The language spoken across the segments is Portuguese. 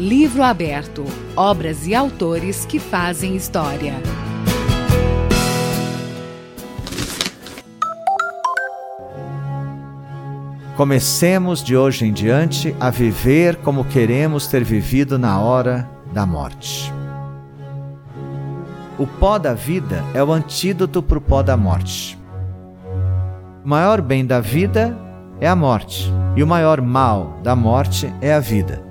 Livro aberto. Obras e autores que fazem história. Comecemos de hoje em diante a viver como queremos ter vivido na hora da morte. O pó da vida é o antídoto para o pó da morte. O maior bem da vida é a morte, e o maior mal da morte é a vida.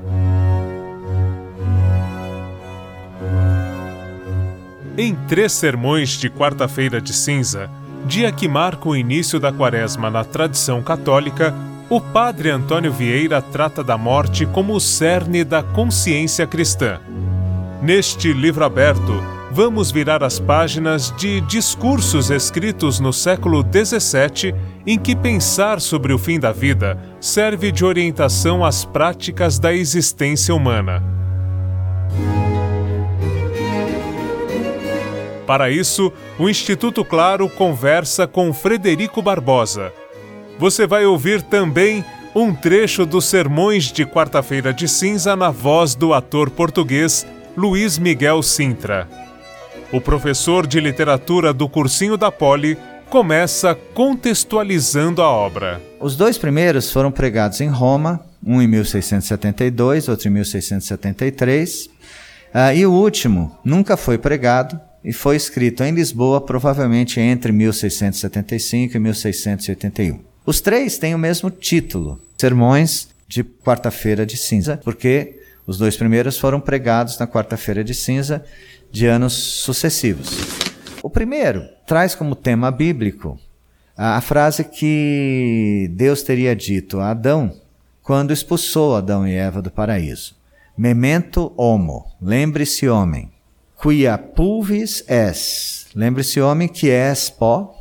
Em três sermões de quarta-feira de cinza, dia que marca o início da quaresma na tradição católica, o padre Antônio Vieira trata da morte como o cerne da consciência cristã. Neste livro aberto, vamos virar as páginas de discursos escritos no século XVII em que pensar sobre o fim da vida serve de orientação às práticas da existência humana. Para isso, o Instituto Claro conversa com Frederico Barbosa. Você vai ouvir também um trecho dos sermões de quarta-feira de cinza na voz do ator português Luiz Miguel Sintra. O professor de literatura do cursinho da Poli começa contextualizando a obra. Os dois primeiros foram pregados em Roma, um em 1672, outro em 1673, uh, ah, e o último nunca foi pregado, e foi escrito em Lisboa, provavelmente entre 1675 e 1681. Os três têm o mesmo título, Sermões de Quarta-feira de Cinza, porque os dois primeiros foram pregados na Quarta-feira de Cinza de anos sucessivos. O primeiro traz como tema bíblico a frase que Deus teria dito a Adão quando expulsou Adão e Eva do paraíso. Memento homo, lembre-se homem, quia pulvis es. Lembre-se, homem, que és pó,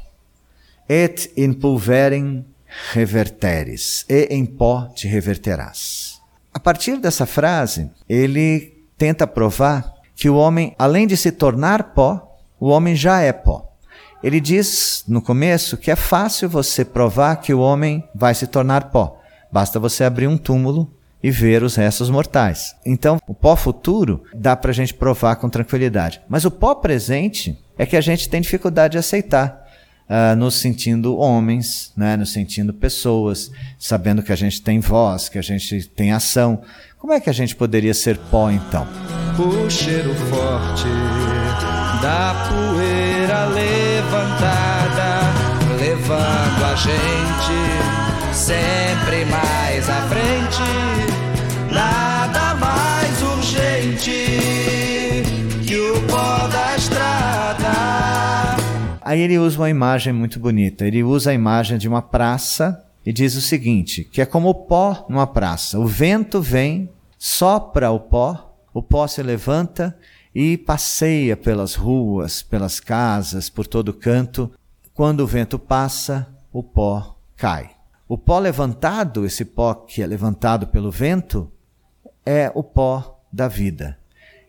et in pulverem reverteres, e em pó te reverterás. A partir dessa frase, ele tenta provar que o homem, além de se tornar pó, o homem já é pó. Ele diz no começo que é fácil você provar que o homem vai se tornar pó. Basta você abrir um túmulo e ver os restos mortais. Então, o pó futuro dá para a gente provar com tranquilidade. Mas o pó presente é que a gente tem dificuldade de aceitar. Uh, nos sentindo homens, né, nos sentindo pessoas, sabendo que a gente tem voz, que a gente tem ação. Como é que a gente poderia ser pó então? O cheiro forte da poeira levantada, levando a gente sempre mais à frente nada mais urgente que o pó da estrada. Aí ele usa uma imagem muito bonita. Ele usa a imagem de uma praça e diz o seguinte: que é como o pó numa praça. O vento vem, sopra o pó, o pó se levanta e passeia pelas ruas, pelas casas, por todo canto. Quando o vento passa, o pó cai. O pó levantado, esse pó que é levantado pelo vento, é o pó da vida.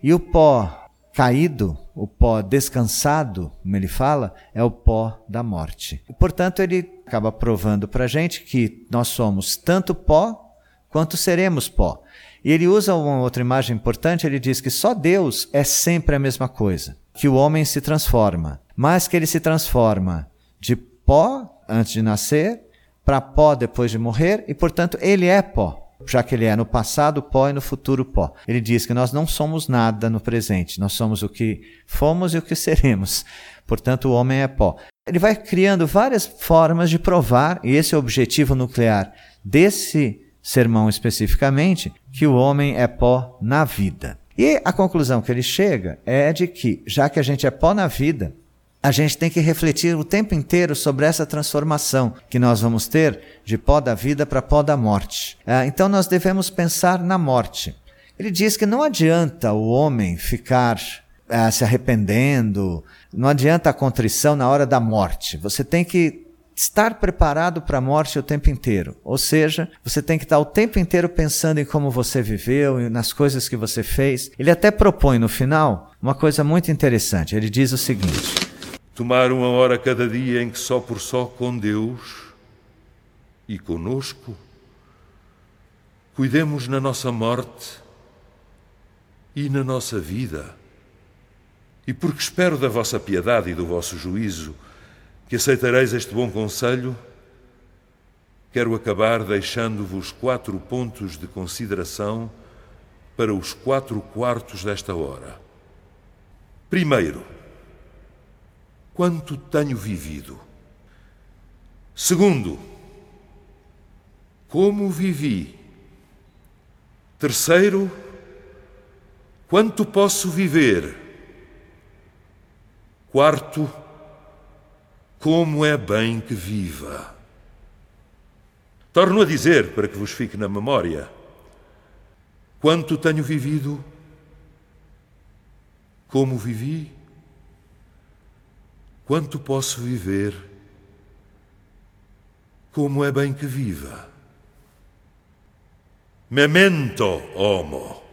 E o pó caído, o pó descansado, como ele fala, é o pó da morte. E, portanto, ele acaba provando para a gente que nós somos tanto pó quanto seremos pó. E ele usa uma outra imagem importante, ele diz que só Deus é sempre a mesma coisa, que o homem se transforma, mas que ele se transforma de pó antes de nascer para pó depois de morrer, e portanto ele é pó já que ele é no passado pó e no futuro pó. Ele diz que nós não somos nada no presente, nós somos o que fomos e o que seremos. Portanto, o homem é pó. Ele vai criando várias formas de provar, e esse é o objetivo nuclear desse sermão especificamente, que o homem é pó na vida. E a conclusão que ele chega é de que, já que a gente é pó na vida, a gente tem que refletir o tempo inteiro sobre essa transformação que nós vamos ter de pó da vida para pó da morte. É, então nós devemos pensar na morte. Ele diz que não adianta o homem ficar é, se arrependendo, não adianta a contrição na hora da morte. Você tem que estar preparado para a morte o tempo inteiro. Ou seja, você tem que estar o tempo inteiro pensando em como você viveu e nas coisas que você fez. Ele até propõe no final uma coisa muito interessante. Ele diz o seguinte: tomar uma hora cada dia em que só por só com Deus e conosco cuidemos na nossa morte e na nossa vida. E porque espero da vossa piedade e do vosso juízo que aceitareis este bom conselho, quero acabar deixando-vos quatro pontos de consideração para os quatro quartos desta hora. Primeiro, quanto tenho vivido. Segundo, como vivi. Terceiro, quanto posso viver. Quarto, como é bem que viva. Torno a dizer, para que vos fique na memória, quanto tenho vivido, como vivi, quanto posso viver, como é bem que viva. Memento homo.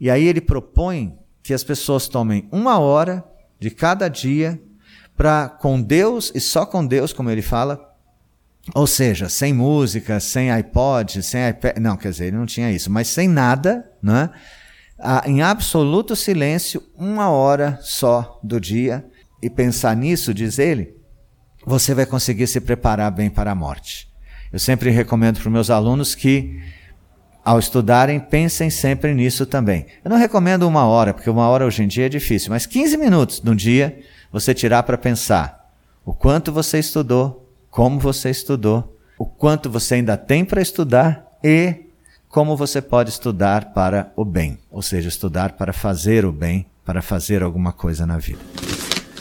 E aí ele propõe que as pessoas tomem uma hora de cada dia para com Deus e só com Deus, como ele fala, ou seja, sem música, sem iPod, sem iPad, não, quer dizer, ele não tinha isso, mas sem nada, né? Ah, em absoluto silêncio, uma hora só do dia, e pensar nisso, diz ele, você vai conseguir se preparar bem para a morte. Eu sempre recomendo para os meus alunos que, ao estudarem, pensem sempre nisso também. Eu não recomendo uma hora, porque uma hora hoje em dia é difícil, mas 15 minutos no dia você tirar para pensar o quanto você estudou, como você estudou, o quanto você ainda tem para estudar e como você pode estudar para o bem, ou seja, estudar para fazer o bem, para fazer alguma coisa na vida.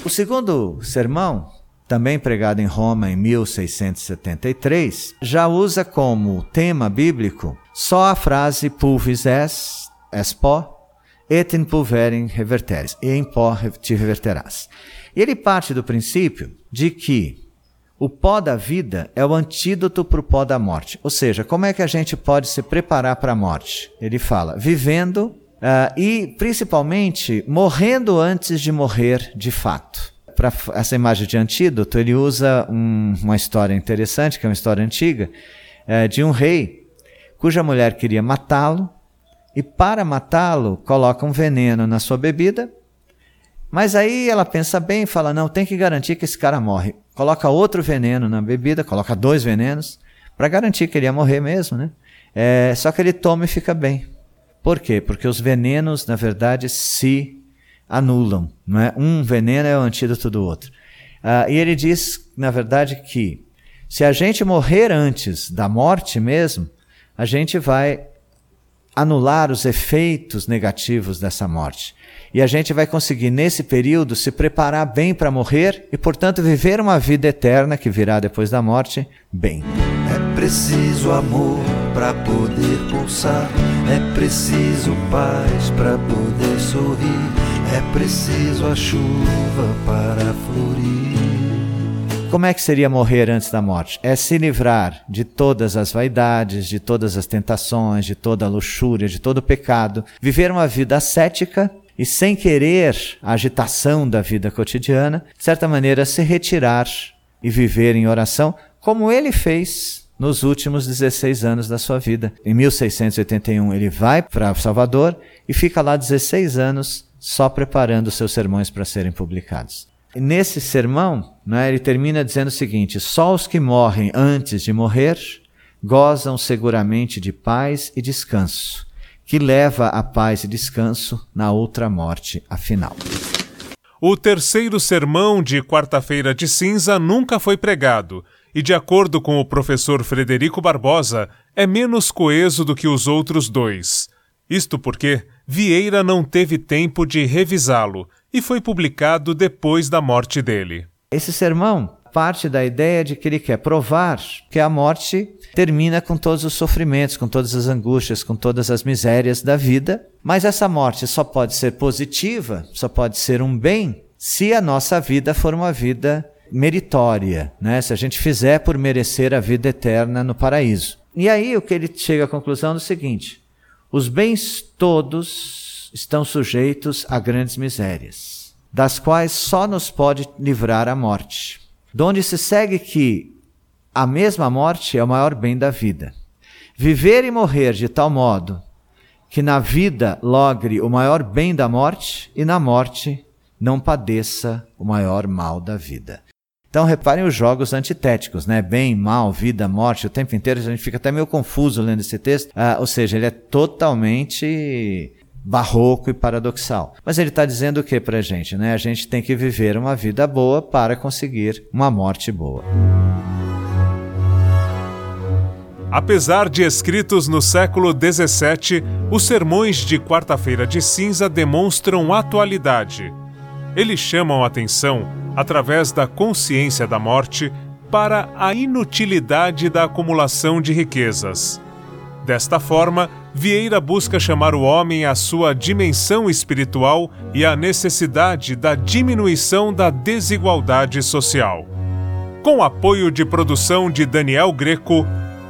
O segundo sermão também pregado em Roma em 1673, já usa como tema bíblico só a frase pulvis es, es pó, et in pulverem reverteres, e em pó te reverterás. E ele parte do princípio de que o pó da vida é o antídoto para o pó da morte. Ou seja, como é que a gente pode se preparar para a morte? Ele fala, vivendo uh, e principalmente morrendo antes de morrer de fato para essa imagem de antídoto, ele usa um, uma história interessante, que é uma história antiga, é, de um rei cuja mulher queria matá-lo e, para matá-lo, coloca um veneno na sua bebida. Mas aí ela pensa bem e fala: não, tem que garantir que esse cara morre. Coloca outro veneno na bebida, coloca dois venenos, para garantir que ele ia morrer mesmo, né? É, só que ele toma e fica bem. Por quê? Porque os venenos, na verdade, se anulam. Não é? Um veneno é o antídoto do outro. Uh, e ele diz, na verdade, que se a gente morrer antes da morte mesmo, a gente vai anular os efeitos negativos dessa morte. E a gente vai conseguir, nesse período, se preparar bem para morrer e, portanto, viver uma vida eterna que virá depois da morte bem. É preciso amor para poder pulsar, é preciso paz para poder sorrir. É preciso a chuva para florir. Como é que seria morrer antes da morte? É se livrar de todas as vaidades, de todas as tentações, de toda a luxúria, de todo o pecado, viver uma vida ascética e sem querer a agitação da vida cotidiana, de certa maneira se retirar e viver em oração, como ele fez nos últimos 16 anos da sua vida. Em 1681 ele vai para Salvador e fica lá 16 anos só preparando seus sermões para serem publicados. E nesse sermão, né, ele termina dizendo o seguinte: só os que morrem antes de morrer gozam seguramente de paz e descanso, que leva a paz e descanso na outra morte, afinal. O terceiro sermão de quarta-feira de cinza nunca foi pregado e, de acordo com o professor Frederico Barbosa, é menos coeso do que os outros dois. Isto porque Vieira não teve tempo de revisá-lo e foi publicado depois da morte dele. Esse sermão parte da ideia de que ele quer provar que a morte termina com todos os sofrimentos, com todas as angústias, com todas as misérias da vida, mas essa morte só pode ser positiva, só pode ser um bem, se a nossa vida for uma vida meritória, né? se a gente fizer por merecer a vida eterna no paraíso. E aí o que ele chega à conclusão é o seguinte: os bens todos estão sujeitos a grandes misérias, das quais só nos pode livrar a morte. Donde se segue que a mesma morte é o maior bem da vida. Viver e morrer de tal modo que na vida logre o maior bem da morte e na morte não padeça o maior mal da vida. Então reparem os jogos antitéticos, né? Bem, mal, vida, morte, o tempo inteiro a gente fica até meio confuso lendo esse texto. Ah, ou seja, ele é totalmente barroco e paradoxal. Mas ele está dizendo o que para a gente? Né? A gente tem que viver uma vida boa para conseguir uma morte boa. Apesar de escritos no século XVII, os sermões de Quarta-feira de Cinza demonstram atualidade. Eles chamam atenção, através da consciência da morte, para a inutilidade da acumulação de riquezas. Desta forma, Vieira busca chamar o homem à sua dimensão espiritual e à necessidade da diminuição da desigualdade social. Com apoio de produção de Daniel Greco,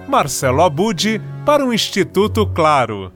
Marcelo Abud para o Instituto Claro.